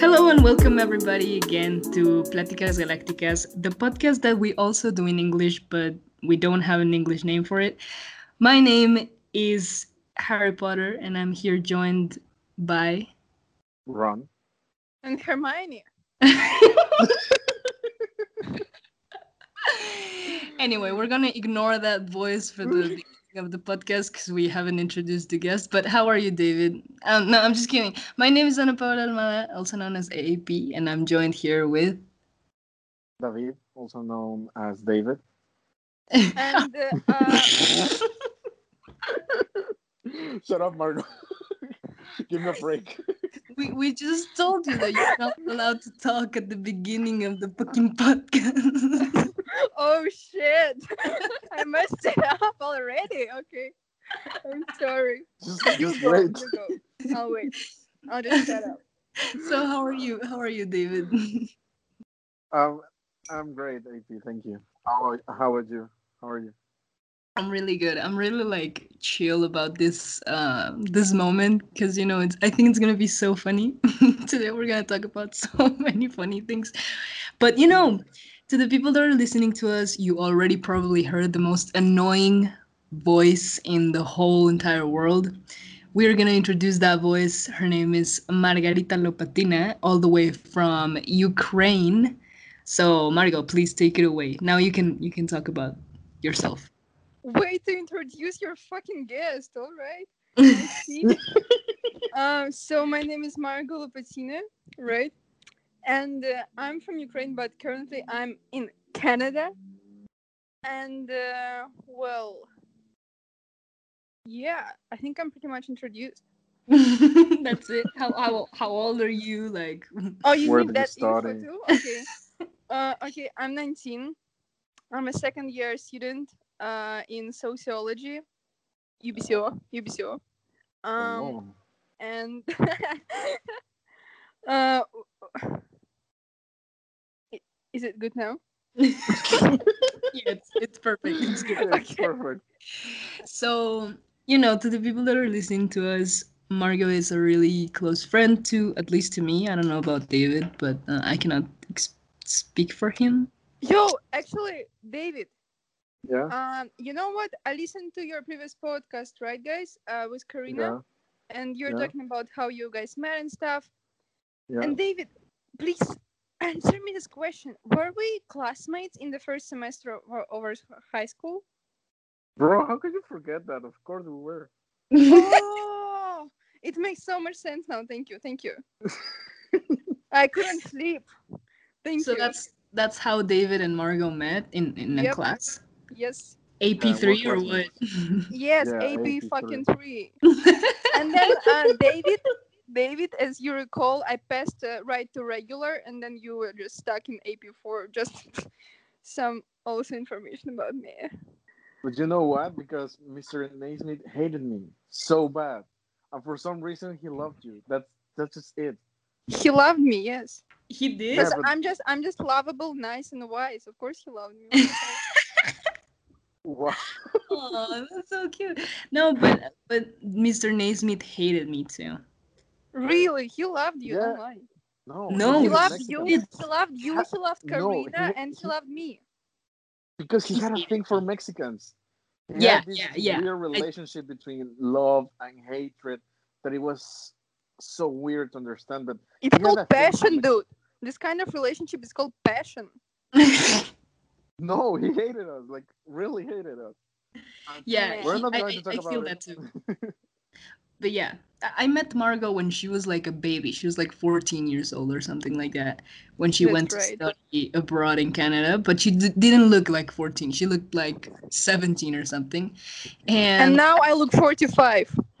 Hello and welcome everybody again to Pláticas Galácticas, the podcast that we also do in English, but we don't have an English name for it. My name is Harry Potter, and I'm here joined by Ron. And Hermione. anyway, we're gonna ignore that voice for the beginning of the podcast because we haven't introduced the guest. But how are you, David? Um, no, I'm just kidding. My name is Ana Paula Almada, also known as AAP, and I'm joined here with David, also known as David. And uh, uh, Shut up, Margot. Give me a break. We, we just told you that you're not allowed to talk at the beginning of the fucking podcast. oh shit, I messed it up already. Okay, I'm sorry. Just, You just go, wait. you go. I'll wait. I'll just shut up. so how are you? How are you, David? Um, I'm great, AP. Thank you. How are, how about you? How are you? I'm really good. I'm really like chill about this uh, this moment because you know it's. I think it's gonna be so funny. Today we're gonna talk about so many funny things, but you know, to the people that are listening to us, you already probably heard the most annoying voice in the whole entire world. We're gonna introduce that voice. Her name is Margarita Lopatina, all the way from Ukraine. So Margo, please take it away. Now you can you can talk about yourself. Wait to introduce your fucking guest. All right. Um. So my name is Margot Lopatina, right? And uh, I'm from Ukraine, but currently I'm in Canada. And uh, well, yeah, I think I'm pretty much introduced. That's it. How how how old are you? Like Oh, you Where need did you that info too? Okay. uh, okay, I'm 19. I'm a second year student uh, in sociology, UBCO, UBCO. Um, Oh, and uh, i- is it good now? yeah, it's it's perfect. It's good. no. It's perfect. So you know, to the people that are listening to us, Margot is a really close friend to at least to me. I don't know about David, but uh, I cannot ex- speak for him. Yo, actually, David, Yeah. um, you know what? I listened to your previous podcast, right, guys? Uh, with Karina, Yeah. and you're Yeah. talking about how you guys met and stuff. Yeah. And David, please answer me this question: Were we classmates in the first semester of our, of our high school? Bro, how could you forget that? Of course we were. oh, it makes so much sense now. Thank you, thank you. I couldn't sleep. Thank so you. So that's that's how David and Margot met in in a class. Yes, AP three we're or what? yes, Yeah, AB AP fucking three. and then uh, David, David, as you recall, I passed uh, right to regular, and then you were just stuck in AP four. Just some also information about me. But you know what? Because Mr. Naismith hated me so bad. And for some reason he loved you. That's that's just it. He loved me, yes. he did. Yeah, but- I'm just I'm just lovable, nice, and wise. Of course, he loved me. Wow. Oh, that's so cute. No, but but Mr. Naismith hated me too. really, he loved you. Oh yeah. Don't. No. No, He hated loved you. He loved you. He loved no, Karina, he- and he he- loved me. Because he He had a thing for Mexicans. He Yeah, had this yeah, yeah. weird relationship between love and hatred that it was so weird to understand. But It's had called a thing for passion, dude. This kind of relationship is called passion. no, he hated us. Like really hated us. yeah, We're he- not I, going I- to talk I about feel it. that too. But yeah, I- I met Margot when she was like a baby. She was like 14 years old or something like that when she That's went to study abroad in Canada. But she d- didn't look like 14. She looked like 17 or something. And And, now I look 45.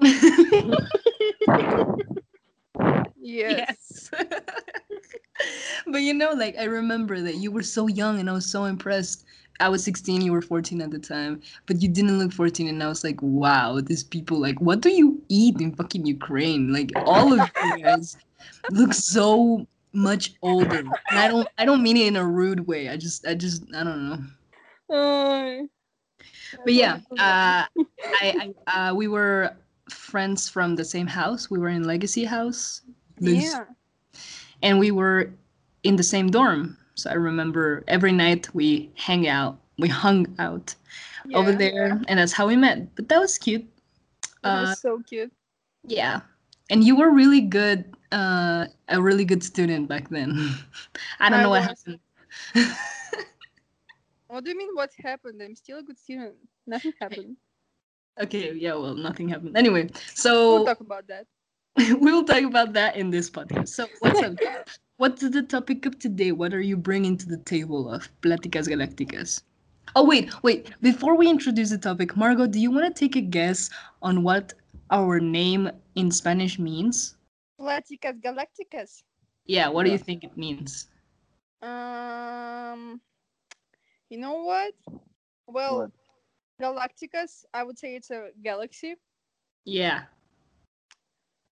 Yes. yes. but you know, like I remember that you were so young and I was so impressed. I was 16, you were 14 at the time, but you didn't look 14, and I was like, wow, these people, like, what do you eat in fucking Ukraine? Like, all of you guys look so much older. And I don't, I don't mean it in a rude way. I just, I just, I don't know. Uh, But yeah, uh, I, I uh, we were friends from the same house. We were in Legacy House. This- yeah. And we were in the same dorm. So I remember every night we hang out, we hung out over Yeah, there, and that's how we met. But that was cute. That Uh, was so cute. yeah, and you were really good, uh, a really good student back then. I don't I know what happened. What do you mean? What happened? I'm still a good student. Nothing happened. okay, yeah, well, nothing happened. Anyway, so We'll so talk about that. we will talk about that in this podcast. So, what's up? What's the topic of today? What are you bringing to the table of Pláticas Galácticas? Oh, wait, wait. Before we introduce the topic, Margot, do you want to take a guess on what our name in Spanish means? Pláticas Galácticas. Yeah, what do you think it means? Um, you know what? Well, What? Galacticas, I would say it's a galaxy, Yeah.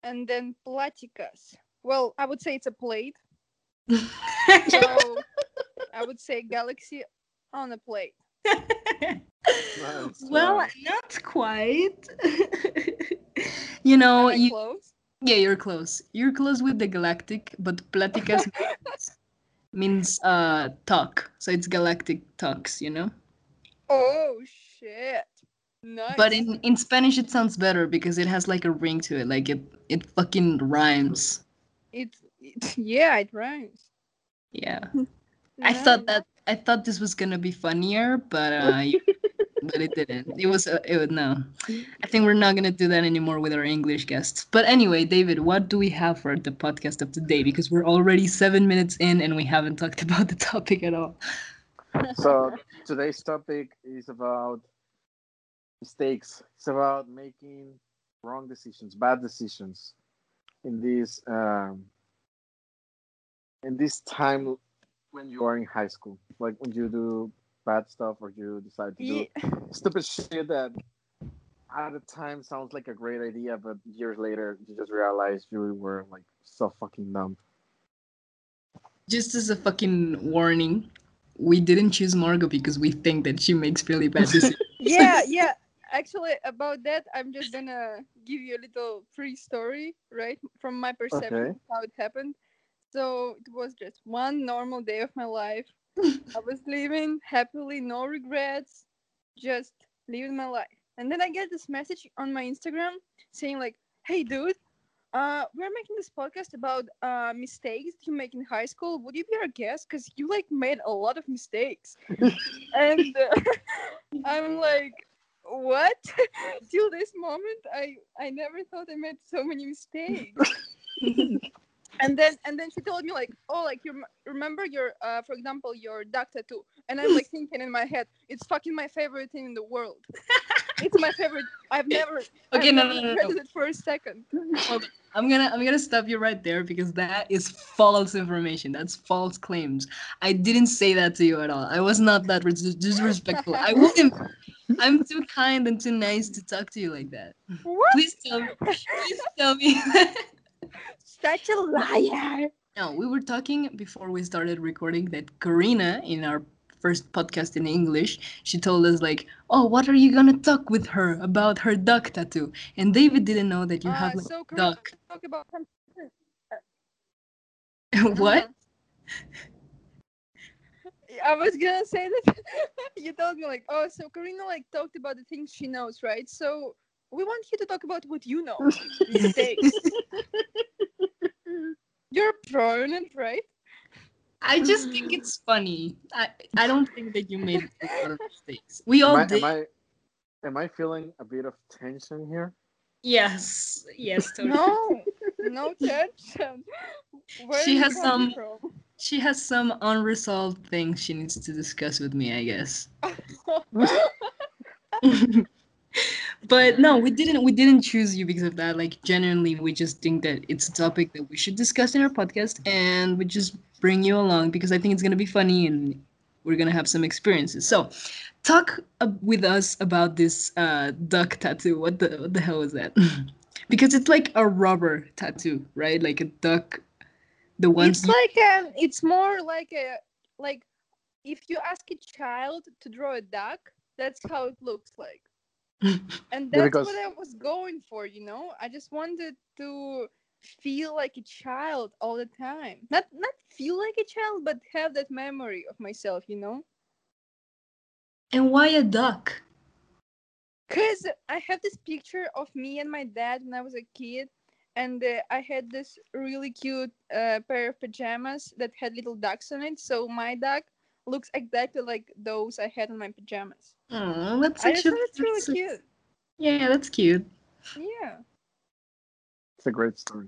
And then Platicas. Well, I would say it's a plate. So I would say galaxy on a plate. Nice, well, wow. not quite. you know, Am I you, close? yeah, you're close. You're close with the galactic, but Pláticas means, means uh talk. So it's galactic talks, you know? Oh shit! Nice. But in, in Spanish it sounds better because it has like a ring to it. Like it it fucking rhymes. it, it yeah, it rhymes. Yeah. I thought that I thought this was gonna be funnier, but uh, but it didn't. It was uh, it was no. I think we're not gonna do that anymore with our English guests. But anyway, David, what do we have for the podcast of today? Because we're already seven minutes in and we haven't talked about the topic at all. So today's topic is about mistakes. It's about making wrong decisions, bad decisions in this um, in this time when you are in high school, like when you do bad stuff or you decide to do Ye- stupid shit that at the time sounds like a great idea, but years later you just realize you were like so fucking dumb. Just as a fucking warning, we didn't choose Margot because we think that she makes really bad decisions. yeah, yeah. Actually, about that, I'm just gonna give you a little free story, right, from my perception Okay. how it happened. So it was just one normal day of my life. I was living happily, no regrets, just living my life. And then I get this message on my Instagram saying like, "Hey, dude, uh, we're making this podcast about uh, mistakes you make in high school. Would you be our guest? Because you like made a lot of mistakes." and uh, I'm like, "What?" Till this moment, I I never thought I made so many mistakes. and then and then she told me like, "Oh, like you remember your uh, for example your duck tattoo?" And I'm like thinking in my head, "It's fucking my favorite thing in the world." it's my favorite. I've never. Okay, I've no, never no, no, no. it for a second. I'm gonna I'm gonna stop you right there because that is false information. That's false claims. I didn't say that to you at all. I was not that dis- disrespectful. I wouldn't. I'm too kind and too nice to talk to you like that. What? Please tell me. Please tell me. Such a liar. no, we were talking before we started recording that Karina in our first podcast in English, she told us like, "Oh, what are you gonna talk with her about her duck tattoo?" And David didn't know that you Uh, have like so duck. talk about what? I was gonna say that you told me like, oh, so Karina like talked about the things she knows, right? So we want you to talk about what you know. Mistakes. You're prominent, right? I just think it's funny. I I don't think that you made a lot of mistakes. We all Am I, did. am I am I feeling a bit of tension here? Yes, yes, totally. No, no tension. Where She has some- from? She has some unresolved things she needs to discuss with me, I guess. but no, we didn't we didn't choose you because of that. Like genuinely, we just think that it's a topic that we should discuss in our podcast and we just bring you along because I think it's gonna be funny and we're gonna have some experiences. So talk uh, with us about this uh, duck tattoo. What the what the hell is that? because it's like a rubber tattoo, right? Like a duck. The one. it's like um, it's more like a like if you ask a child to draw a duck, that's how it looks like. And Yeah, that's because- what I was going for, you know. I just wanted to feel like a child all the time. Not not feel like a child, but have that memory of myself, you know? And why a duck? Cause I have this picture of me and my dad when I was a kid, and uh, I had this really cute uh, pair of pajamas that had little ducks on it. So my duck looks exactly like those I had on my pajamas. Oh, that's such thought a it's really that's a- cute. Yeah, that's cute. Yeah. It's a great story.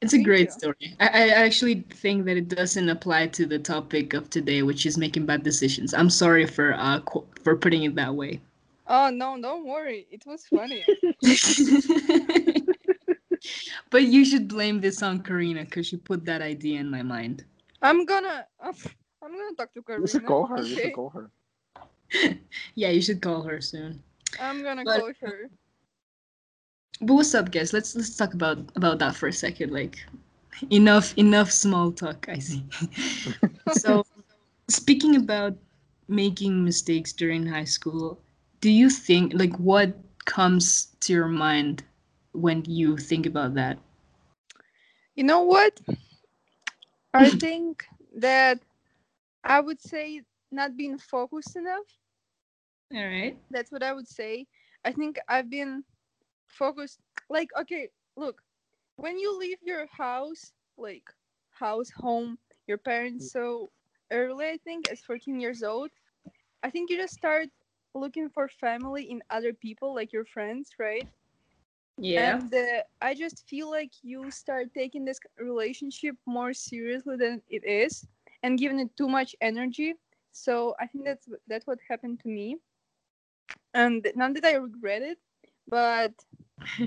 It's a Thank great you. story. I, I actually think that it doesn't apply to the topic of today, which is making bad decisions. I'm sorry for uh qu- for putting it that way. Oh no, don't worry. It was funny. but you should blame this on Karina because she put that idea in my mind. I'm gonna I'm gonna talk to Karina. You should call her. You should call her. Yeah, you should call her soon. I'm gonna But- call her. But what's up, guys? Let's let's talk about about that for a second. Like, enough enough small talk. I see. so, speaking about making mistakes during high school, do you think like what comes to your mind when you think about that? You know what? I think that I would say not being focused enough. All right. That's what I would say. I think I've been focused. Like, okay, look, when you leave your house, like house, home, your parents so early, I think, as 14 years old, I think you just start looking for family in other people, like your friends, right? Yeah. And uh, I just feel like you start taking this relationship more seriously than it is and giving it too much energy. So I think that's that's what happened to me. And not that I regret it, but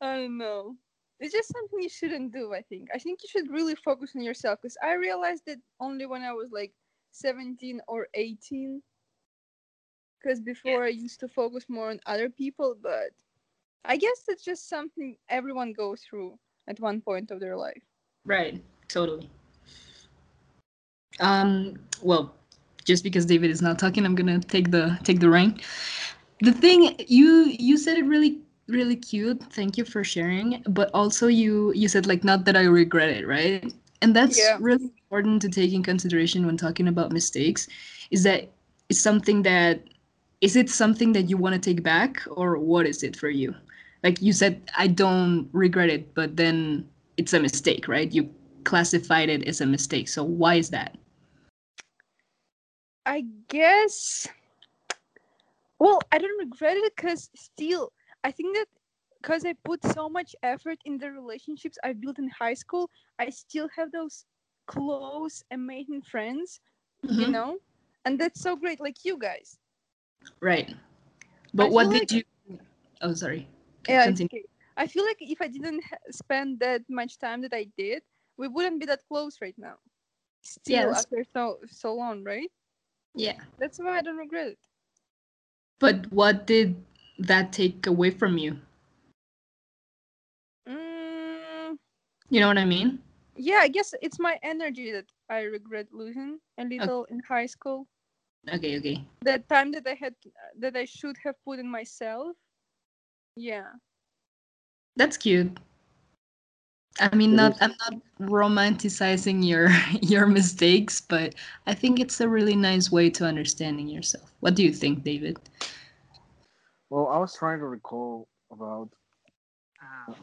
I don't know. It's just something you shouldn't do, I think. I think you should really focus on yourself because I realized it only when I was like 17 or 18 because before I used to focus more on other people, but I guess that's just something everyone goes through at one point of their life. Right. Totally. Um. Well, just because David is not talking, I'm gonna take the take the rein. The thing you you said it really really cute. Thank you for sharing. But also you you said like not that I regret it, right? And that's Yeah. really important to take in consideration when talking about mistakes. Is that it's something that is it something that you want to take back or what is it for you? Like you said, I don't regret it, but then it's a mistake, right? You classified it as a mistake. So why is that? I guess. Well, I don't regret it because still, I think that because I put so much effort in the relationships I built in high school, I still have those close, amazing friends, you Mhm. know? And that's so great, like you guys. Right. But I what did you? Oh, sorry. Yeah, okay. I feel like if I didn't spend that much time that I did, we wouldn't be that close right now. Still, Yes. after so so long, right? Yeah. That's why I don't regret it. But what did that take away from you? Mm, You know what I mean? yeah, I guess it's my energy that I regret losing a little in high school. Okay. Okay. That time that I had that I should have put in myself. Yeah. That's cute. I mean, not. I'm not romanticizing your your mistakes, but I think it's a really nice way to understanding yourself. What do you think, David? Well, I was trying to recall about uh,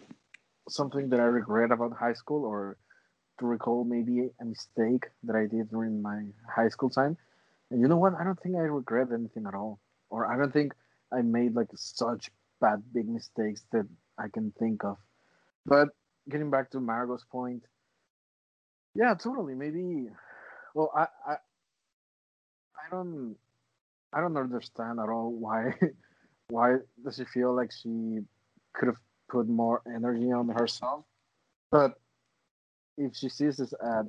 something that I regret about high school, or to recall maybe a mistake that I did during my high school time. And you know what? I don't think I regret anything at all, or I don't think I made like such bad big mistakes that I can think of. But getting back to Margot's point, yeah, totally. Maybe. Well, I I I don't I don't understand at all why why does she feel like she could have put more energy on herself? But if she sees this as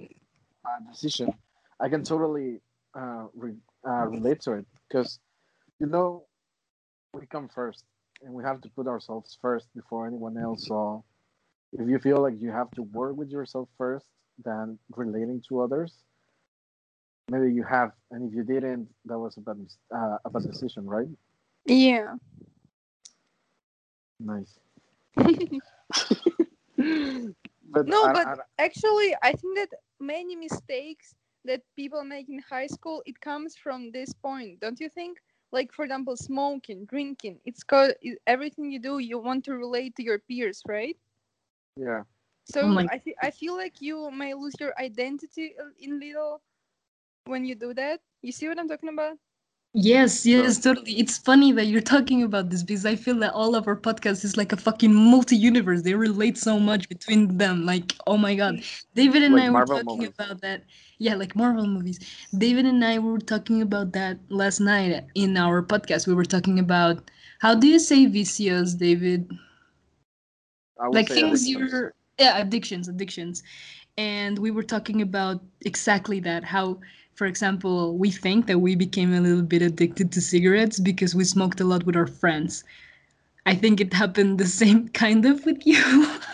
a decision, I can totally uh, re- uh, relate to it because you know we come first and we have to put ourselves first before anyone else. So if you feel like you have to work with yourself first than relating to others, maybe you have, and if you didn't, that was a bad uh, a bad decision, right? Yeah. Nice. but No, I- but I- actually, I think that many mistakes that people make in high school it comes from this point, don't you think? Like for example, smoking, drinking. It's called everything you do. You want to relate to your peers, right? Yeah. So Oh my- I th- I feel like you may lose your identity in little when you do that. You see what I'm talking about? Yes, yes, totally. It's funny that you're talking about this because I feel that all of our podcasts is like a fucking multi-universe. They relate so much between them. Like, oh my god. David and Like I were Marvel talking movies. about that. Yeah, like Marvel movies. David and I were talking about that last night in our podcast. We were talking about how do you say vicious, David? I would like say things addictions. you're yeah addictions addictions and we were talking about exactly that how for example we think that we became a little bit addicted to cigarettes because we smoked a lot with our friends i think it happened the same kind of with you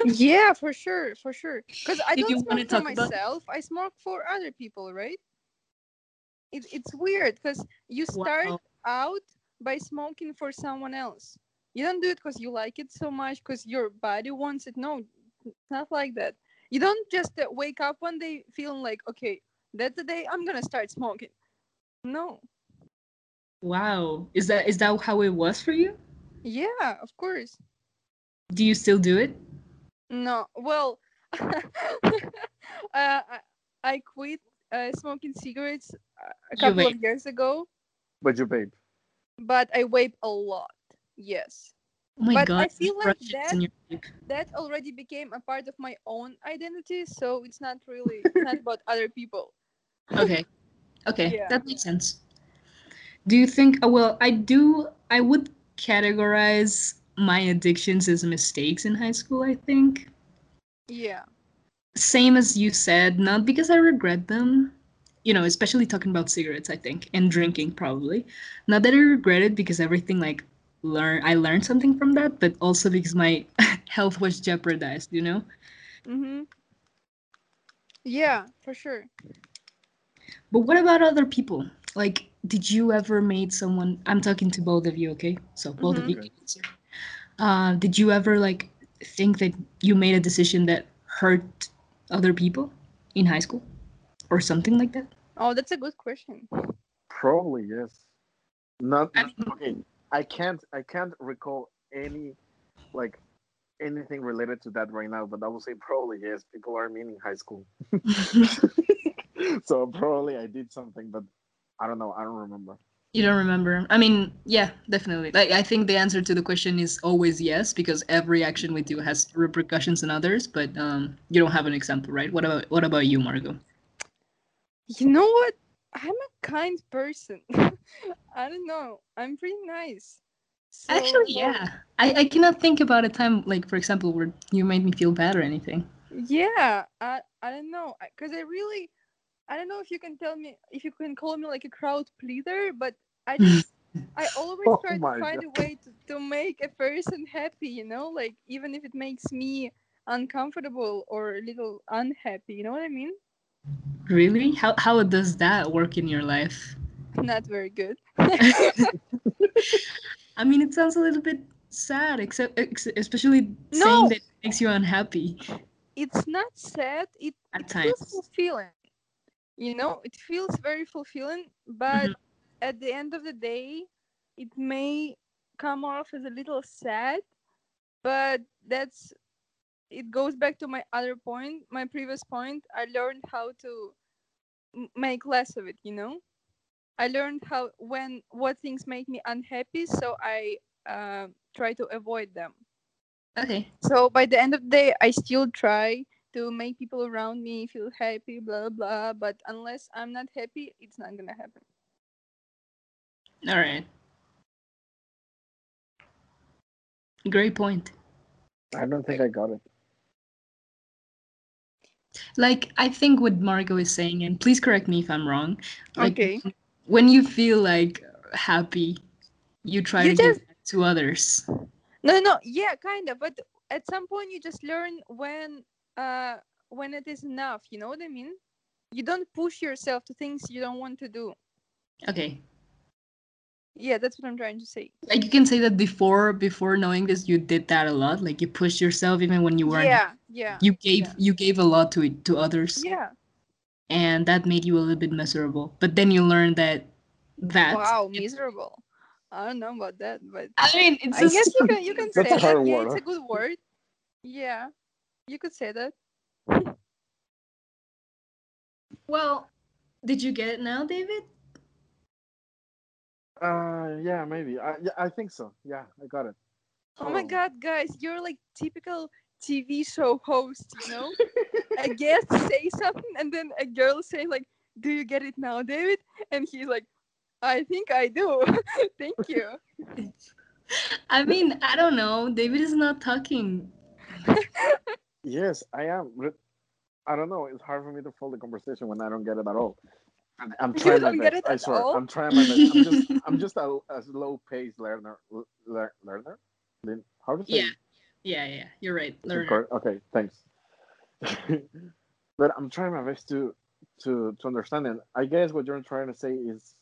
Yeah, for sure, for sure. Because I If don't wanna smoke for talk about- myself. I smoke for other people, right? It, it's weird because you start Wow. out by smoking for someone else. You don't do it because you like it so much because your body wants it. No, it's not like that. You don't just uh, wake up one day feeling like, okay, that's the day I'm gonna start smoking. No. wow is that is that how it was for you Yeah, of course. do you still do it No, well, uh, I, I quit uh, smoking cigarettes uh, a couple of years ago, But you vape. but I vape a lot. Yes, oh my But god I feel like that- in your lip. that already became a part of my own identity, so it's not really it's not about other people. okay okay Yeah. that makes sense do you think uh, well i do i would categorize my addictions as mistakes in high school i think Yeah, same as you said not because i regret them you know especially talking about cigarettes i think and drinking probably not that i regret it because everything like learn i learned something from that but also because my health was jeopardized you know mm-hmm. yeah, for sure. But what about other people? Like, did you ever made someone? I'm talking to both of you, okay? So both of you. Can answer. Uh, did you ever like think that you made a decision that hurt other people in high school, or something like that? Oh, that's a good question. Probably yes. Not I mean- okay. I can't. I can't recall any, like, anything related to that right now. But I would say probably yes. People are mean in high school, so probably I did something, but I don't know. I don't remember. you don't remember? I mean, yeah, definitely. Like, I think the answer to the question is always yes, because every action we do has repercussions in others. But um, you don't have an example, right? What about what about you, Margot? You know what? I'm a kind person. I don't know. I'm pretty nice. So, Actually, yeah. I, I cannot think about a time, like, for example, where you made me feel bad or anything. Yeah, I I don't know, cause I really, I don't know if you can tell me if you can call me like a crowd pleaser, but I just I always Oh try to my find a way to, to make a person happy, you know, like even if it makes me uncomfortable or a little unhappy, you know what I mean? Really? How, how does that work in your life? Not very good. I mean, it sounds a little bit sad, except ex- especially No. saying that it makes you unhappy It's not sad. It at it feels fulfilling. You know, it feels very fulfilling, but Mhm. at the end of the day, it may come off as a little sad, but that's it goes back to my other point, my previous point. I learned how to make less of it, you know? I learned how when what things make me unhappy, so I uh, try to avoid them. Okay. So by the end of the day, I still try to make people around me feel happy, blah blah. But unless I'm not happy, it's not gonna happen. All right. Great point. I don't think I got it. Like, I think what Margo is saying, and please correct me if I'm wrong. Like, Okay. When you feel like happy, you try You to give just- that to others. No, no, yeah, kind of. But at some point, you just learn when uh when it is enough. You know what I mean? You don't push yourself to things you don't want to do. Okay. Yeah, that's what I'm trying to say. Like you can say that before before knowing this, you did that a lot. Like you pushed yourself even when you weren't. Yeah, yeah, You gave yeah. you gave a lot to it to others, yeah. And that made you a little bit miserable. But then you learned that that Wow, miserable. I don't know about that, but I mean, it's I guess you can you can say a that. Yeah, word, it's a good word. Yeah, you could say that. well. Did you get it now, David? Uh, yeah, maybe. I yeah, I think so. Yeah, I got it. Oh my god, guys, you're like typical TV show host, you know? a guest say something and then a girl say like, "Do you get it now, David?" And he's like, "I think I do. Thank you." I mean, I don't know. David is not talking. Yes, I am. I don't know. It's hard for me to follow the conversation when I don't get it at all. I'm trying my don't get best. it I at swear, all? I'm trying my best. I'm just, I'm just a, a slow-paced learner. l- lear- Learner? Lin- How to say? Yeah, yeah, yeah. You're right. Learner. correct? Okay, thanks. but I'm trying my best to, to, to understand it. I guess what you're trying to say is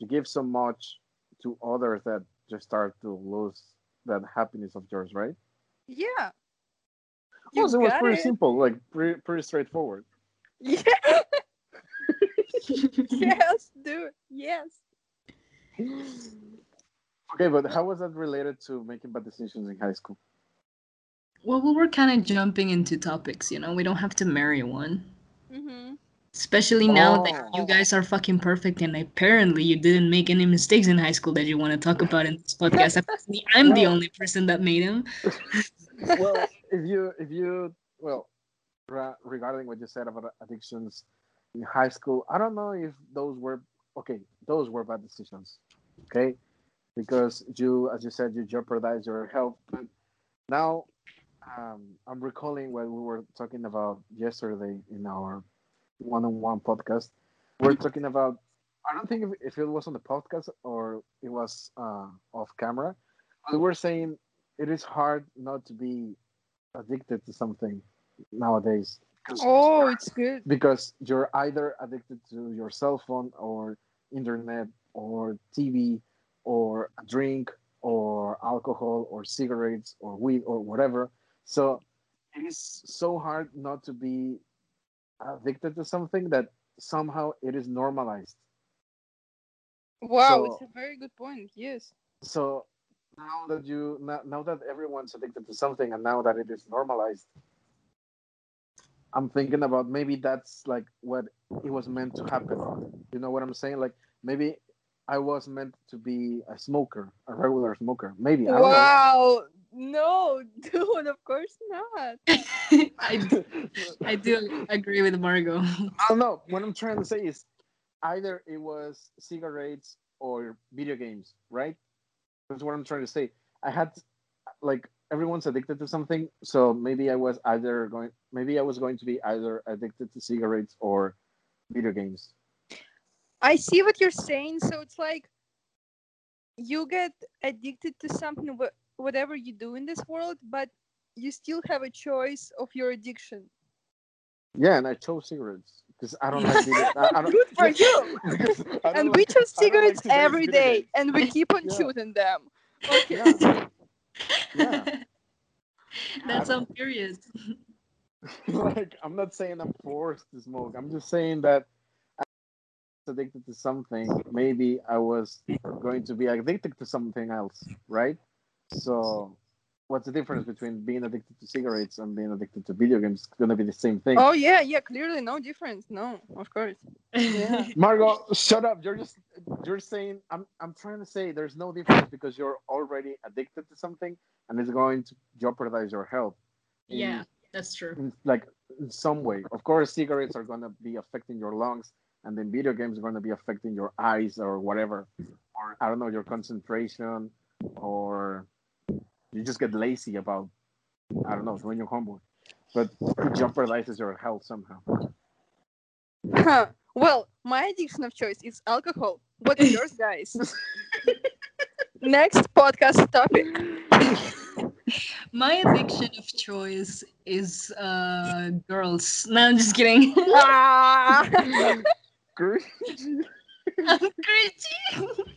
to give so much to others that just start to lose that happiness of yours, right? Yeah. You Also, it was pretty it. simple, like pretty, pretty straightforward. Yeah. yes, dude. Yes. Okay, but how was that related to making bad decisions in high school? Well, we were kind of jumping into topics, you know. We don't have to marry one. Mm-hmm. Especially now that Oh. you guys are fucking perfect and apparently you didn't make any mistakes in high school that you want to talk about in this podcast. Apparently, I'm the only person that made them. well, if you if you well, ra- regarding what you said about addictions in high school, I don't know if those were okay. Those were bad decisions, okay, because you, as you said, you jeopardize your health. But now, um, I'm recalling what we were talking about yesterday in our one-on-one podcast. We're talking about. I don't think if, if it was on the podcast or it was uh, off camera. We were saying it is hard not to be addicted to something nowadays. Oh, it's good. because you're either addicted to your cell phone or internet or TV or a drink or alcohol or cigarettes or weed or whatever. So it is so hard not to be addicted to something that somehow it is normalized. Wow, So- it's a very good point. Yes. So now that you now, now that everyone's addicted to something and now that it is normalized, I'm thinking about maybe that's like what it was meant to happen. You know what I'm saying? Like maybe I was meant to be a smoker, a regular smoker. Maybe I don't Wow. No, dude, of course not. I, do, I do agree with Margot. I don't know. What I'm trying to say is either it was cigarettes or video games, right? That's what I'm trying to say. I had like everyone's addicted to something, so maybe I was either going maybe I was going to be either addicted to cigarettes or video games. I see what you're saying. So it's like you get addicted to something, wh- whatever you do in this world, but you still have a choice of your addiction. Yeah, and I chose cigarettes because I don't like video. I, I don't, Good for you. because I And we like- choose I don't like cigarettes today's every video day, games. and we keep on Yeah. shooting them. Okay. Yeah. Yeah. That's on period. like I'm not saying I'm forced to smoke. I'm just saying that I was addicted to something. Maybe I was going to be addicted to something else, right? So, what's the difference between being addicted to cigarettes and being addicted to video games? It's gonna be the same thing. Oh yeah, yeah. Clearly, no difference. No, of course. Yeah. Margot, shut up. You're just you're saying I'm I'm trying to say there's no difference because you're already addicted to something and it's going to jeopardize your health. in- yeah, that's true. in, like in some way. Of course, cigarettes are gonna be affecting your lungs, and then video games are gonna be affecting your eyes or whatever, or I don't know your concentration, or you just get lazy about I don't know doing your homework, but it jeopardizes your health somehow. Huh. Well, my addiction of choice is alcohol. What's yours, guys? Next podcast topic. My addiction of choice is uh girls. No, I'm just kidding. Ah! I'm crazy.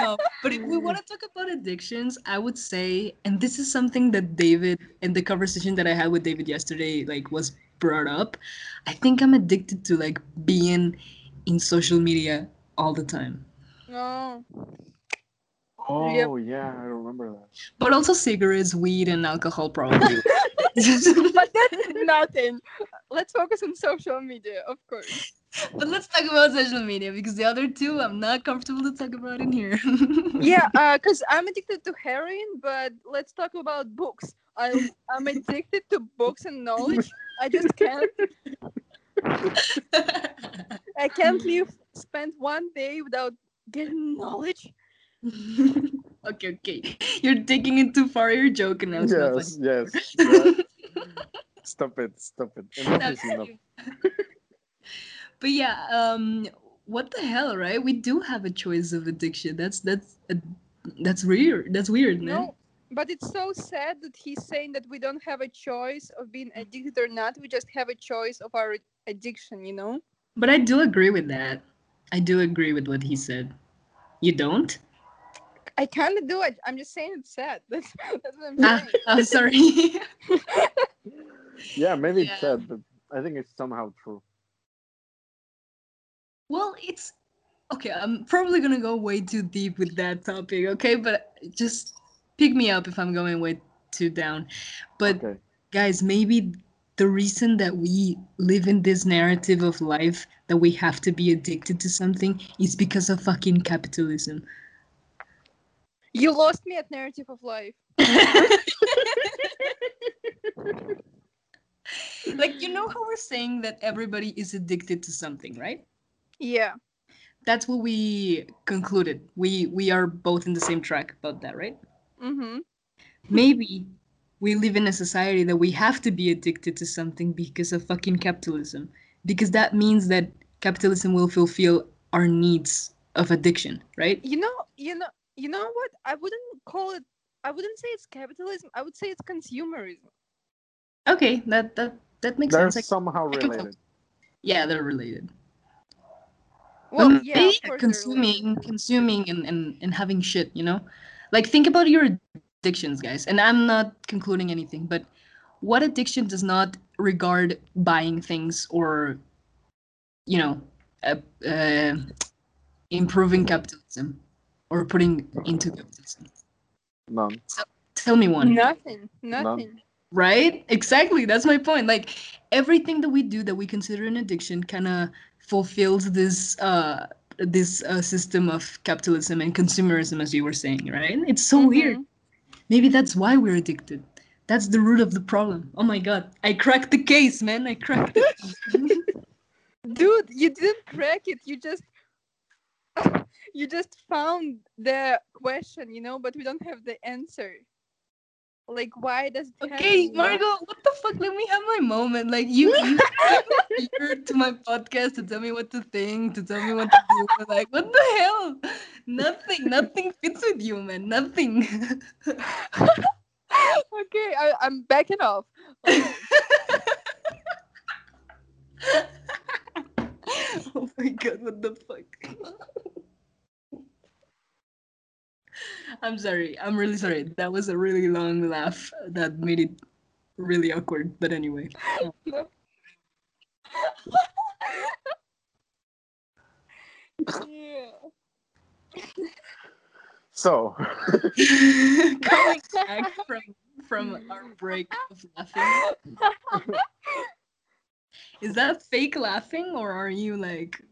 No, but if we want to talk about addictions, I would say, and this is something that David and the conversation that I had with David yesterday, like was brought up. I think I'm addicted to like being in social media all the time. Oh. No. Oh yeah, I remember that. But also cigarettes, weed, and alcohol probably. but that's nothing. Let's focus on social media, of course. but let's talk about social media because the other two I'm not comfortable to talk about in here. Yeah, uh, cause I'm addicted to heroin, but let's talk about books. I I'm addicted to books and knowledge. I just can't. I can't live spend one day without getting knowledge. okay, okay. You're taking it too far. You're joking now. It's not Yes, yes. Stop it, stop it. Enough No, is enough. But yeah, um, what the hell, right? We do have a choice of addiction. That's that's uh, that's weird. That's weird, man. No, but it's so sad that he's saying that we don't have a choice of being addicted or not. We just have a choice of our addiction. You know? But I do agree with that. I do agree with what he said. You don't? I kind of do it. I'm just saying it's sad. That's that's what I'm Ah, saying. I'm sorry. Yeah, maybe Yeah. it's sad, but I think it's somehow true. Well, it's okay. I'm probably gonna go way too deep with that topic, okay? But just pick me up if I'm going way too down. But Okay. guys, maybe the reason that we live in this narrative of life that we have to be addicted to something is because of fucking capitalism. You lost me at narrative of life. like you know how we're saying that everybody is addicted to something, right? Yeah. That's what we concluded. We we are both in the same track about that, right? Mm-hmm. Maybe we live in a society that we have to be addicted to something because of fucking capitalism. Because that means that capitalism will fulfill our needs of addiction, right? You know, you know, you know what? I wouldn't call it. I wouldn't say it's capitalism. I would say it's consumerism. Okay, that that that makes They're sense. Like, somehow I can- related. yeah, they're related. Well, yeah, maybe of course consuming, consuming, and, and and having shit. You know, like think about your addictions, guys. And I'm not concluding anything, but what addiction does not regard buying things or, you know, uh, uh, improving capitalism or putting into capitalism? None. Tell me one. Nothing. Nothing. Right? Exactly. That's my point. Like everything that we do that we consider an addiction kind of fulfills this uh this uh, system of capitalism and consumerism as you were saying, right? It's so weird. Mhm. Maybe that's why we're addicted. That's the root of the problem. Oh my god. I cracked the case, man. I cracked it. Dude, you didn't crack it. You just you just found the question, you know, but we don't have the answer. Like, why does it okay? Margot, what the fuck? Let me have my moment. Like you you here to my podcast to tell me what to think, to tell me what to do. Like, what the hell? Nothing, nothing fits with you, man. Nothing. okay, I, I'm backing off. Okay. oh my god, what the fuck? I'm sorry. I'm really sorry. That was a really long laugh that made it really awkward. But anyway. No. yeah. So, Coming back from from our break of laughing. Is that fake laughing or are you like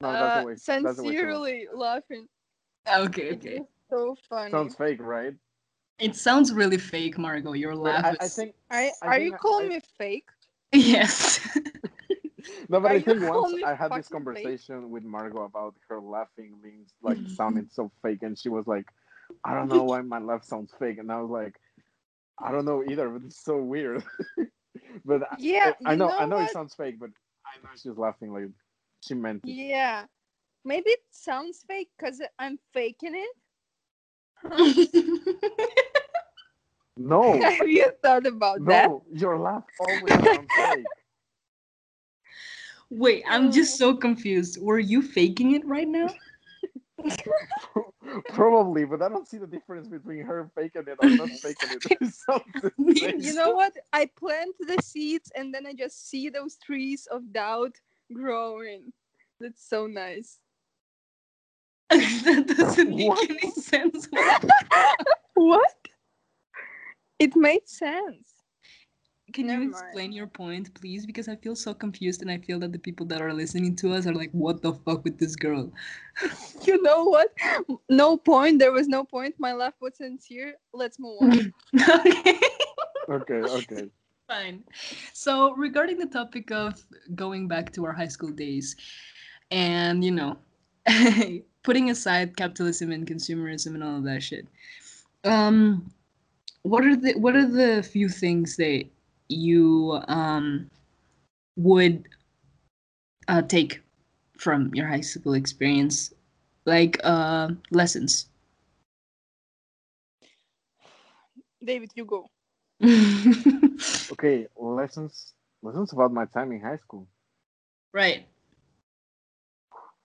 no, that's Uh, the. That's the way to laugh. sincerely laughing. Okay, okay. So funny. Sounds fake, right? It sounds really fake, Margot. Your But laugh I, is I think I, I are think you calling I- me fake? yes. no, but Are I think once I had this fucking fake? conversation with Margot about her laughing being like sounding so fake, and she was like, "I don't know why my laugh sounds fake," and I was like, "I don't know either, but it's so weird." but Yeah, I, you know, know I know what? it sounds fake, but I know she's laughing like she meant it. Yeah. Maybe it sounds fake because I'm faking it. No, Have you thought about that? no, your laugh always sounds fake. Wait, I'm just oh. so confused. Were you faking it right now? Probably, but I don't see the difference between her faking it or not faking it. It's all the same. you know what? I plant the seeds and then I just see those trees of doubt growing. That's so nice. that doesn't make What? any sense. what? It made sense. Can Never you mind. explain your point, please? Because I feel so confused and I feel that the people that are listening to us are like, what the fuck with this girl? You know what? No point. There was no point. My laugh was sincere. Let's move on. okay. Okay, okay. Fine. So, regarding the topic of going back to our high school days and, you know, putting aside capitalism and consumerism and all of that shit. Um what are the what are the few things that you um would uh take from your high school experience like uh lessons? David, you go. Okay, lessons lessons about my time in high school. right.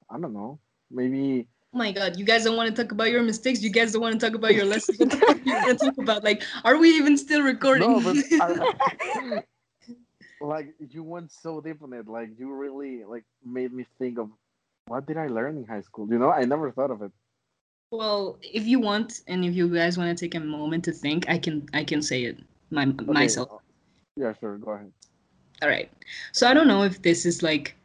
I don't know. Maybe Oh my god, you guys don't want to talk about your mistakes. You guys don't want to talk about your lessons. What the fuck are you gonna talk about? Like, are we even still recording? no, but I, like you went so deep on it. Like you really like made me think of what did I learn in high school. You know, I never thought of it. well, if you want, and if you guys want to take a moment to think, I can I can say it my, myself. Uh, yeah, sure. Go ahead. All right. So I don't know if this is like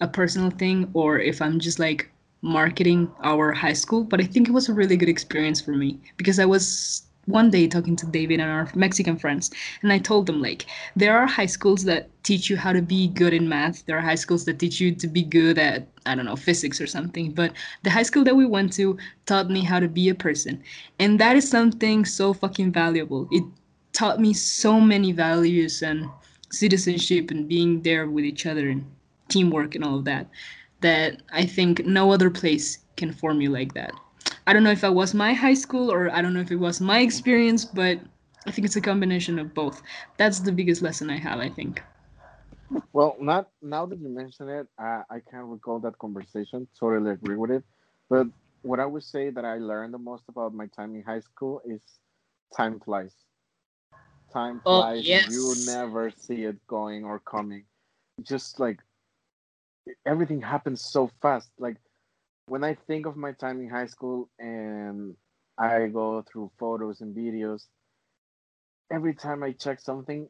a personal thing or if I'm just like marketing our high school, but I think it was a really good experience for me because I was one day talking to David and our Mexican friends, and I told them like there are high schools that teach you how to be good in math. There are high schools that teach you to be good at I don't know physics or something. But the high school that we went to taught me how to be a person, and that is something so fucking valuable. It taught me so many values and citizenship and being there with each other and teamwork and all of that that I think no other place can form you like that. I don't know if that was my high school or I don't know if it was my experience, but I think it's a combination of both. That's the biggest lesson I have, I think. Well, not now that you mention it, I, I can't recall that conversation. Totally agree with it. But what I would say that I learned the most about my time in high school is time flies. Time Oh, flies. yes. You never see it going or coming. Just like everything happens so fast. Like when I think of my time in high school and I go through photos and videos, every time I check something,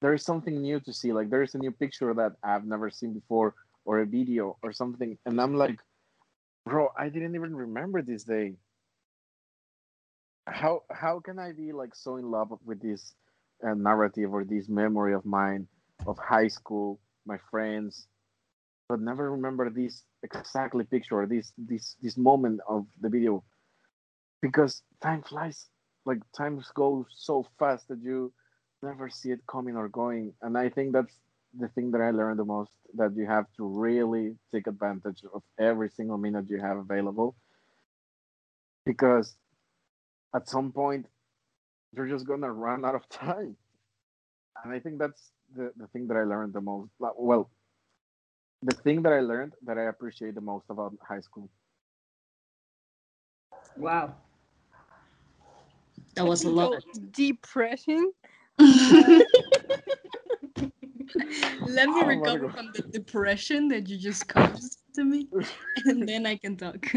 there is something new to see. Like there is a new picture that I've never seen before, or a video or something, and I'm like, bro, I didn't even remember this day. How how can I be like so in love with this uh, narrative or this memory of mine of high school, my friends, but never remember this exactly picture this this this moment of the video. Because time flies like time goes so fast that you never see it coming or going. And i think that's the thing that i learned the most that you have to really take advantage of every single minute you have available. Because at some point you're just gonna run out of time. And i think that's the, the thing that i learned the most. Well the thing that i learned that i appreciate the most about high school Wow. That was a lot. Depression. Let me Oh recover from the depression that you just caused to me, and then I can talk.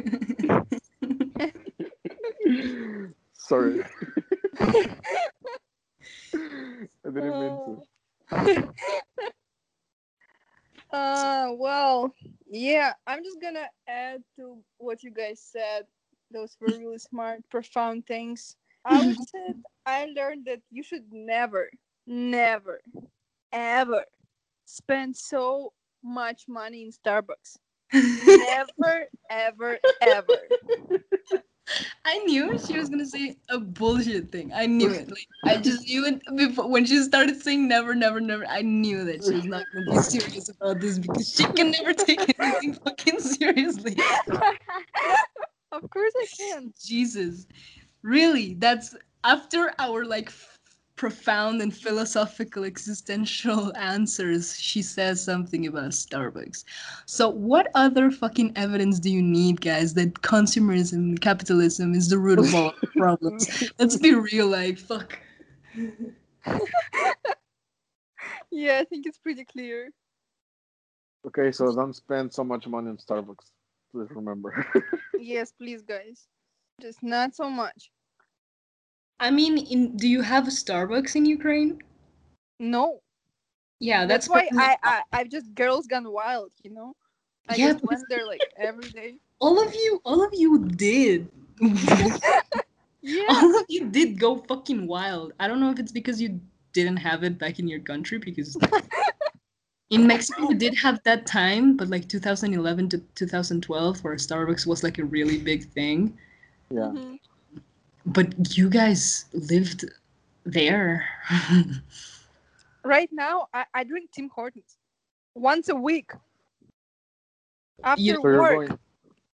sorry i didn't mean to oh. Uh, well, yeah, I'm just gonna add to what you guys said. Those were really smart, profound things. I would say I learned that you should never, never, ever spend so much money in Starbucks. never, ever, ever. I knew she was gonna say a bullshit thing. I knew it. Like I just knew it before when she started saying never, never, never. I knew that she was not gonna be serious about this because she can never take anything fucking seriously. of course I can. Jesus, really? That's after our like profound and philosophical existential answers, she says something about Starbucks. So, what other fucking evidence do you need, guys, that consumerism, capitalism is the root of all problems? Let's be real, like, fuck. Yeah, I think it's pretty clear. Okay, so don't spend so much money on Starbucks. Please remember. yes, please, guys. Just not so much. I mean, in, do you have a Starbucks in Ukraine? No, Yeah, that's, that's, why I, I I've just girls gone wild. You know, I Yeah, just went there like every day. all of you, all of you did. Yeah. all of you did go fucking wild. I don't know if it's because you didn't have it back in your country because in Mexico we did have that time, but like 2011 to 2012 where Starbucks was like a really big thing. yeah. Mhm. But you guys lived there. Right now, I, I drink Tim Hortons once a week. After You- So you're work. going,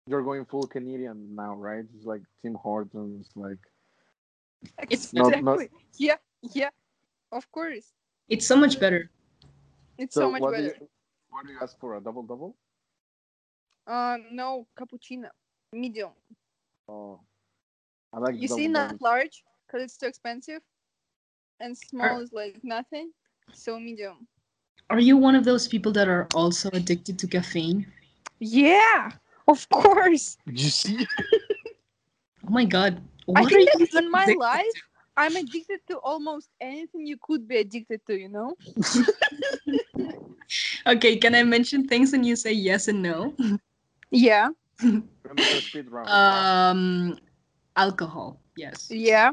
you're going full Canadian now, right? It's like Tim Hortons, like It's Not- exactly. not- Yeah, yeah. Of course. it's so much better. It's so. so much what do better. you, what do you ask for? A double double? Uh, no, cappuccino, medium. Oh, I like. You see, not large because it's too expensive, and small is like nothing. So medium. Are you one of those people that are also addicted to caffeine? Yeah, of course. You see? Oh my god. I think that in my life, to? I'm addicted to almost anything you could be addicted to. You know? Okay, can I mention things and you say yes and no? Yeah, Remember the speed round? Um, alcohol, yes. yeah.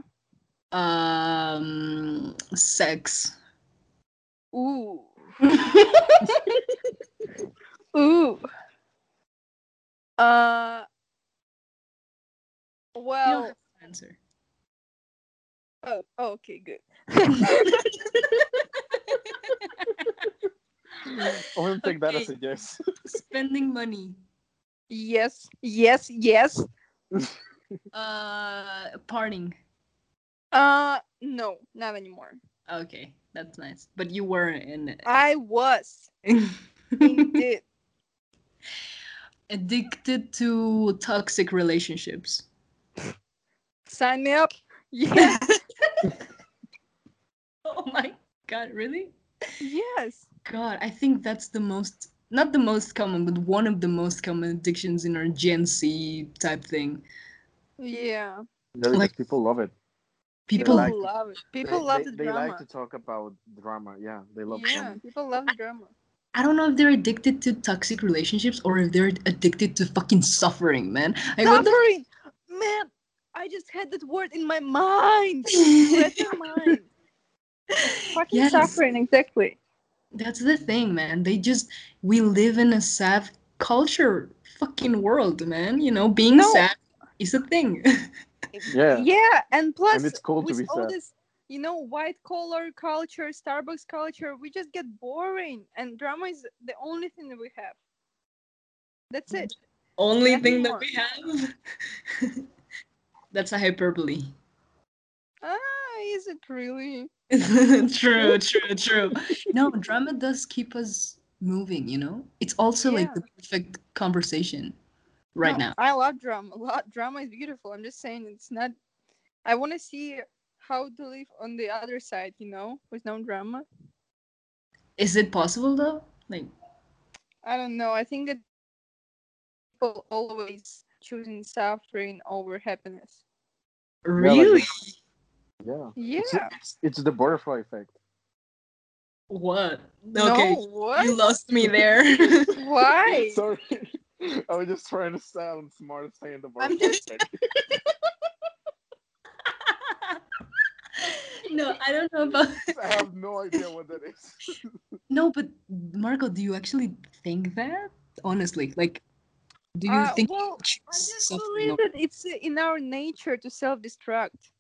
Um, sex. Ooh, ooh. Uh. Well. answer. Oh, oh, okay, good. I want to take that as a yes. Spending money. Yes, yes, yes. Uh, partying. Uh, no, not anymore. Okay, that's nice. But you were in I was indeed. addicted to toxic relationships. Sign me up. Yeah. Oh my god, really? yes. God, I think that's the most not the most common, but one of the most common addictions in our Gen Z type thing. Yeah. Yeah, Like- people love it. People People like- love it. People they, love they, the they drama. like to talk about drama. Yeah, they love yeah, drama. people love the drama. I don't know if they're addicted to toxic relationships or if they're addicted to fucking suffering, man. Like, what the- Suffering, man. I just had that word in my mind. Read my mind. Fucking Yes. suffering, exactly. That's the thing, man. They just we live in a sad culture fucking world, man. You know, being No. sad is a thing. Yeah. Yeah, and plus, it's cool to with be all sad. this, you know, white collar culture, Starbucks culture, we just get boring, and drama is the only thing that we have. That's it. Only Nothing thing that more. we have. That's a hyperbole. Ah, is it really? true, true, true. No, drama does keep us moving, you know? It's also like the perfect conversation right No, now. I love drama. A lot. Drama is beautiful. I'm just saying it's not. I want to see how to live on the other side, you know, with no drama. Is it possible though? Like I don't know. I think that people always choosing suffering over happiness. really? Yeah. Yeah. It's, it's, it's the butterfly effect. What? Okay. No, what? You lost me there. Why? Sorry. I was just trying to sound smart saying the I'm just- no, I don't know about I have no idea what that is. No, but Margot, do you actually think that? Honestly, like do you Uh, think well, I just believe over- that it's in our nature to self-destruct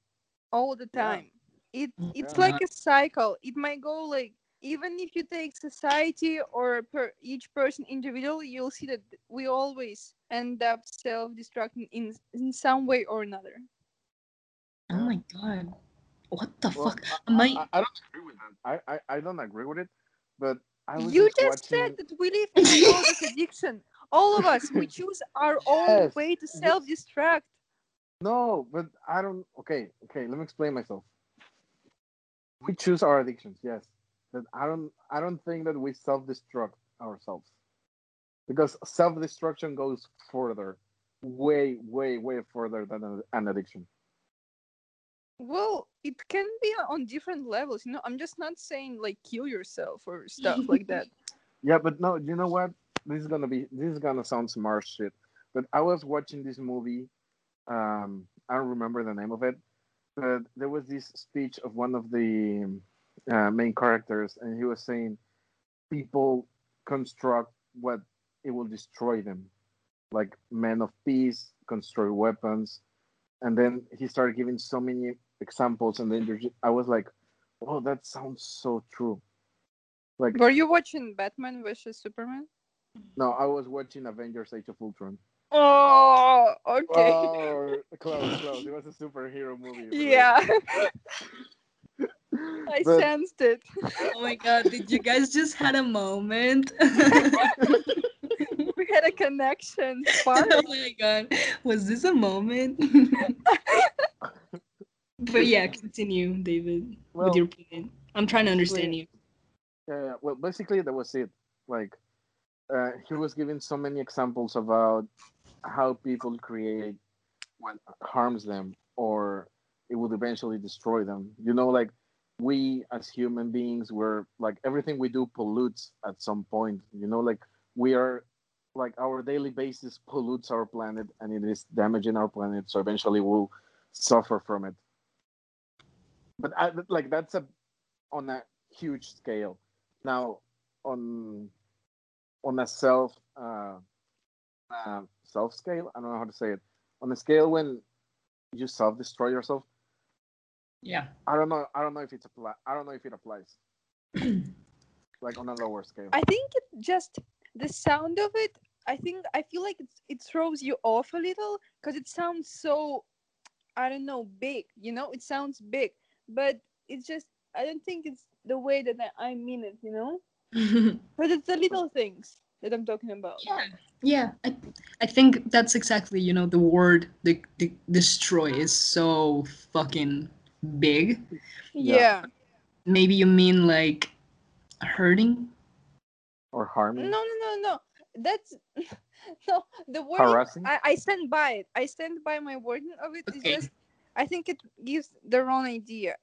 all the Yeah. time. It Mm, it's yeah. like a cycle. It might go like even if you take society or per each person individually, you'll see that we always end up self-destructing in in some way or another. Oh my god. What the Well, fuck? I, I, I? I- I don't agree with that. I, I, I don't agree with it, but I was You just, just watching. said that we live in a world of addiction. All of us, we choose our own Yes, way to self-destruct. No, but I don't. Okay, okay. Let me explain myself. We choose our addictions, yes, but I don't. I don't think that we self-destruct ourselves, because self-destruction goes further, way, way, way further than an- an addiction. Well, it can be on different levels. You know, I'm just not saying like kill yourself or stuff like that. Yeah, but no, you know what? This is gonna be. This is gonna sound smart shit. But I was watching this movie. Um, I don't remember the name of it, but there was this speech of one of the uh, main characters, and he was saying, "People construct what it will destroy them, like men of peace construct weapons." And then he started giving so many examples, and then I was like, "Oh, that sounds so true." Like Were you watching Batman versus Superman? No, I was watching Avengers: Age of Ultron. Oh, okay. Oh, close, close. It was a superhero movie. yeah, I But- sensed it. Oh my god! Did you guys just had a moment? We had a connection. Spark. oh my god! Was this a moment? but yeah, continue, David, Well, with your point. I'm trying to understand you. Yeah, yeah. Well, basically, that was it. Like, uh, he was giving so many examples about how people create what harms them, or it would eventually destroy them. You know, like we as human beings, we're like everything we do pollutes at some point. You know, like we are like our daily basis pollutes our planet, and it is damaging our planet. So eventually, we'll suffer from it. But I, like that's a on a huge scale. Now, on on a self uh, uh, self scale, I don't know how to say it. On a scale when you self destroy yourself, Yeah. I don't know. I don't know if it's apply. I don't know if it applies. like on a lower scale. I think it just the sound of it. I think I feel like it's, it throws you off a little because it sounds so, I don't know, big. You know, it sounds big, but it's just I don't think it's the way that I, I mean it. You know, but it's the little things that I'm talking about. yeah. Yeah. I, I think that's exactly you know the word the, the destroy is so fucking big. Yeah. Yeah. Maybe you mean like hurting. or harming. No, no, no, no. That's no the word. Harassing? I, I stand by it. I stand by my wording of it. It's Okay. just I think it gives the wrong idea,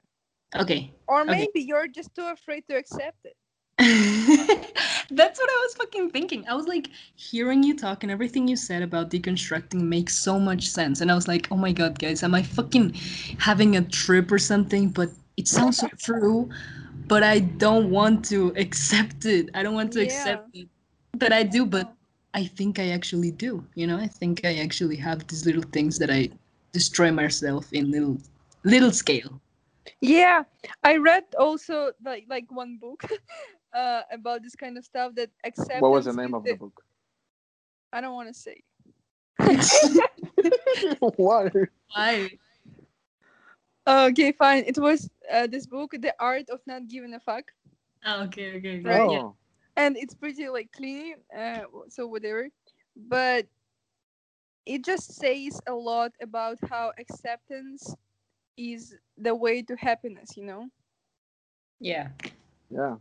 Okay. or Okay. maybe you're just too afraid to accept it. That's what I was fucking thinking. I was like hearing you talk and everything you said about deconstructing makes so much sense. And I was like, oh my god, guys, am I fucking having a trip or something? But it sounds so true, but I don't want to accept it. I don't want to accept it. But I do, but I think I actually do. You know, I think I actually have these little things that I destroy myself in little little scale. Yeah, I read also like like one book uh, about this kind of stuff that acceptance. What was the name of the book? I don't want to say. Why? Why? Okay, fine. It was uh, this book, The Art of Not Giving a Fuck, Oh, okay, okay, okay. Right. Yeah. Oh, and it's pretty like clean. Uh, so whatever, but it just says a lot about how acceptance is the way to happiness. You know. Yeah. yeah.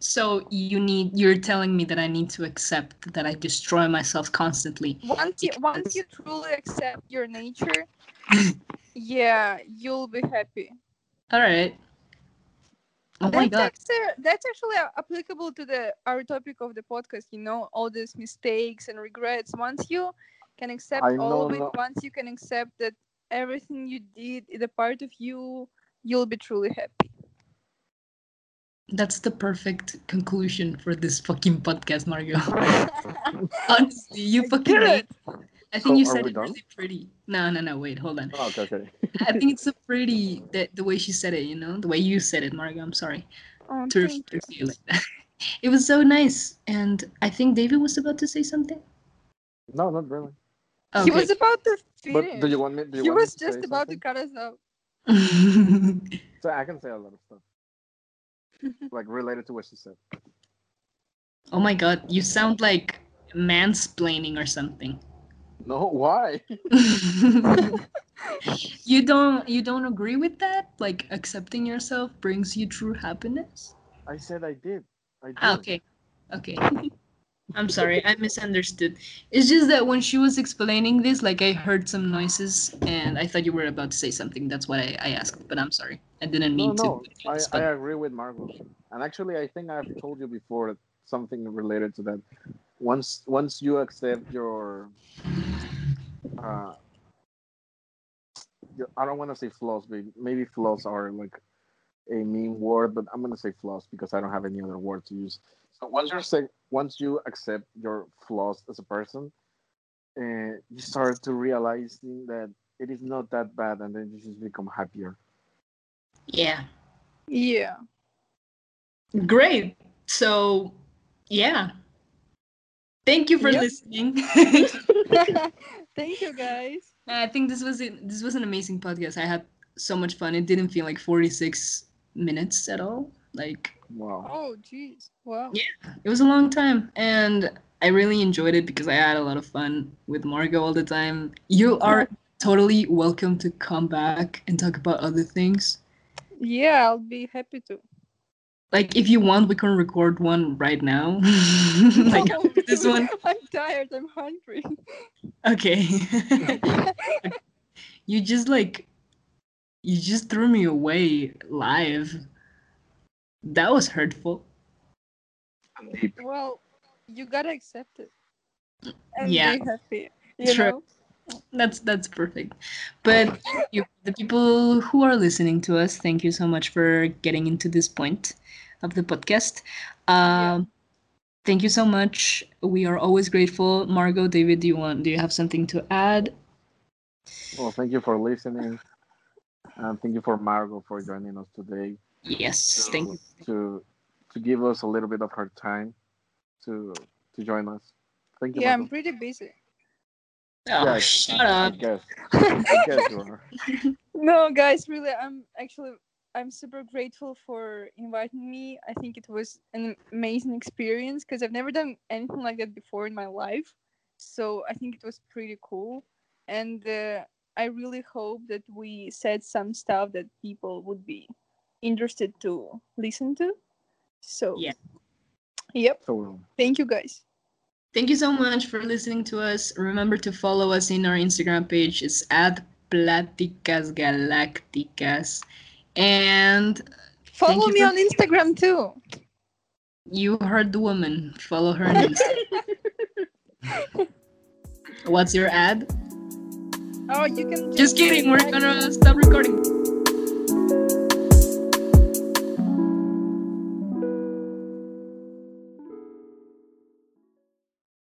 So you need you're telling me that I need to accept that I destroy myself constantly. once you once you truly accept your nature yeah you'll be happy All right. Oh my that's, god. actu- that's actually applicable to the our topic of the podcast you know all these mistakes and regrets once you can accept I all of it no- once you can accept that everything you did is a part of you you'll be truly happy That's the perfect conclusion for this fucking podcast, Margot. Honestly, you fucking Get made it? I think So, you said it done? really pretty. No, no, no, wait, hold on. Oh, okay, okay. I think it's so pretty that the way she said it, you know, the way you said it, Margot. I'm sorry oh, to thank refer to you like that. It was so nice, and I think David was about to say something. No, not really. Oh, okay. he was about to finish But do you want me? Do you he want me was to just about something? to cut us out So I can say a lot of stuff, like related to what she said. oh my god, you sound like mansplaining or something. No, why? you don't you don't agree with that? Like accepting yourself brings you true happiness? I said I did. I did. Ah, okay. Okay. I'm sorry, I misunderstood. It's just that when she was explaining this, like I heard some noises and I thought you were about to say something. That's why I, I asked, but I'm sorry. I didn't No, mean no, to. I, but- I agree with Margot. And actually, I think I've told you before something related to that. Once once you accept your, uh, your I don't want to say flaws, but maybe flaws are like a mean word, but I'm gonna say flaws because I don't have any other word to use. So once you say once you accept your flaws as a person, uh, you start to realizing that it is not that bad, and then you just become happier. yeah. Yeah. Great. So, yeah. Thank you for Yep. listening. Thank you guys. I think this was it. This was an amazing podcast. I had so much fun. It didn't feel like 46 minutes at all. Like Wow. Oh jeez. Wow. Yeah. it was a long time and I really enjoyed it because I had a lot of fun with Margot all the time. You are totally welcome to come back and talk about other things. Yeah, I'll be happy to. Like if you want, we can record one right now. like No, this one. I'm tired. I'm hungry. Okay. you just like you just threw me away live. That was hurtful. Well, you gotta accept it. And Yeah. be happy. You True. know? That's that's perfect. But you the people who are listening to us, thank you so much for getting into this point of the podcast. Um thank you so much. We are always grateful. Margot, David, do you want do you have something to add? Well, thank you for listening. And thank you for Margot for joining us today Yes, thank you. to to give us a little bit of her time to to join us. Thank you. Yeah, I'm pretty busy. Oh, Yeah, shut I, I up. guess. I guess you are. no, guys, really, I'm actually I'm super grateful for inviting me. I think it was an amazing experience because I've never done anything like that before in my life. So I think it was pretty cool, and uh, I really hope that we said some stuff that people would be interested to listen to. So Yeah. yep. So Thank you, guys. Thank you so much for listening to us. Remember to follow us in our Instagram page. It's at Pláticas Galácticas. And Follow me for- on Instagram too. you heard the woman. Follow her on Instagram. What's your ad? Oh, you can Just kidding. We're gonna stop recording.